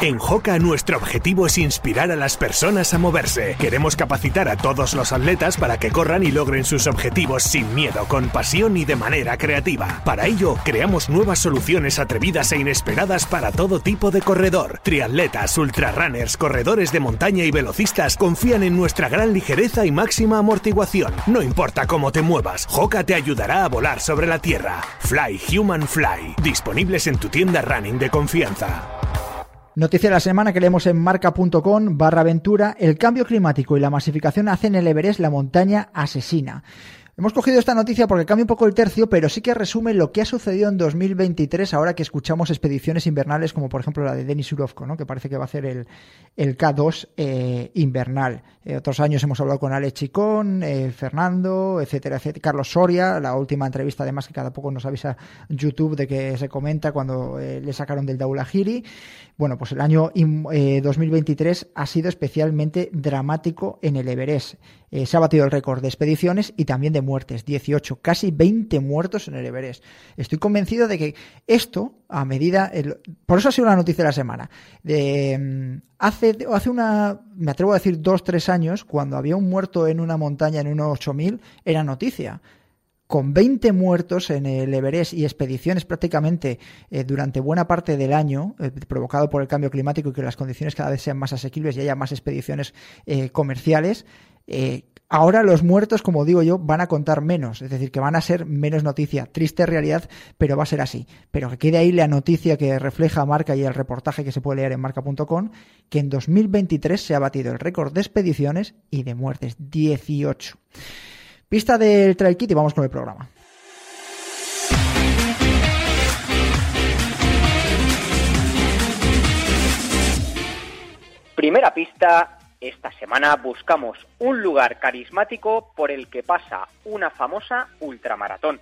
En Joca nuestro objetivo es inspirar a las personas a moverse. Queremos capacitar a todos los atletas para que corran y logren sus objetivos sin miedo, con pasión y de manera creativa. Para ello, creamos nuevas soluciones atrevidas e inesperadas para todo tipo de corredor. Triatletas, ultrarrunners, corredores de montaña y velocistas confían en nuestra gran ligereza y máxima amortiguación. No importa cómo te muevas, Joca te ayudará a volar sobre la tierra. Fly Human Fly, disponibles en tu tienda running de confianza. Noticia de la semana que leemos en marca.com barra aventura, el cambio climático y la masificación hacen el Everest la montaña asesina. Hemos cogido esta noticia porque cambia un poco el tercio, pero sí que resume lo que ha sucedido en 2023 ahora que escuchamos expediciones invernales como por ejemplo la de Denis Urovko, que parece que va a hacer el, el K2 eh, invernal. Eh, otros años hemos hablado con Ale Chicón, eh, Fernando, etcétera, etcétera. Carlos Soria, la última entrevista además que cada poco nos avisa YouTube de que se comenta cuando le sacaron del Daulahiri. Bueno, pues el año 2023 ha sido especialmente dramático en el Everest. Se ha batido el récord de expediciones y también de muertes, 18, casi 20 muertos en el Everest. Estoy convencido de que esto, a medida, por eso ha sido la noticia de la semana. De, mm, hace, hace una, me atrevo a decir, dos, tres años, cuando había un muerto en una montaña en unos 8000, era noticia con 20 muertos en el Everest y expediciones prácticamente eh, durante buena parte del año, eh, provocado por el cambio climático y que las condiciones cada vez sean más asequibles y haya más expediciones eh, comerciales, Ahora los muertos, como digo yo, van a contar menos, es decir, que van a ser menos noticia. Triste realidad, pero va a ser así. Pero que quede ahí la noticia que refleja Marca y el reportaje que se puede leer en marca.com, que en 2023 se ha batido el récord de expediciones y de muertes, 18. Pista del Trail Kit y vamos con el programa. Primera pista, esta semana buscamos un lugar carismático por el que pasa una famosa ultramaratón.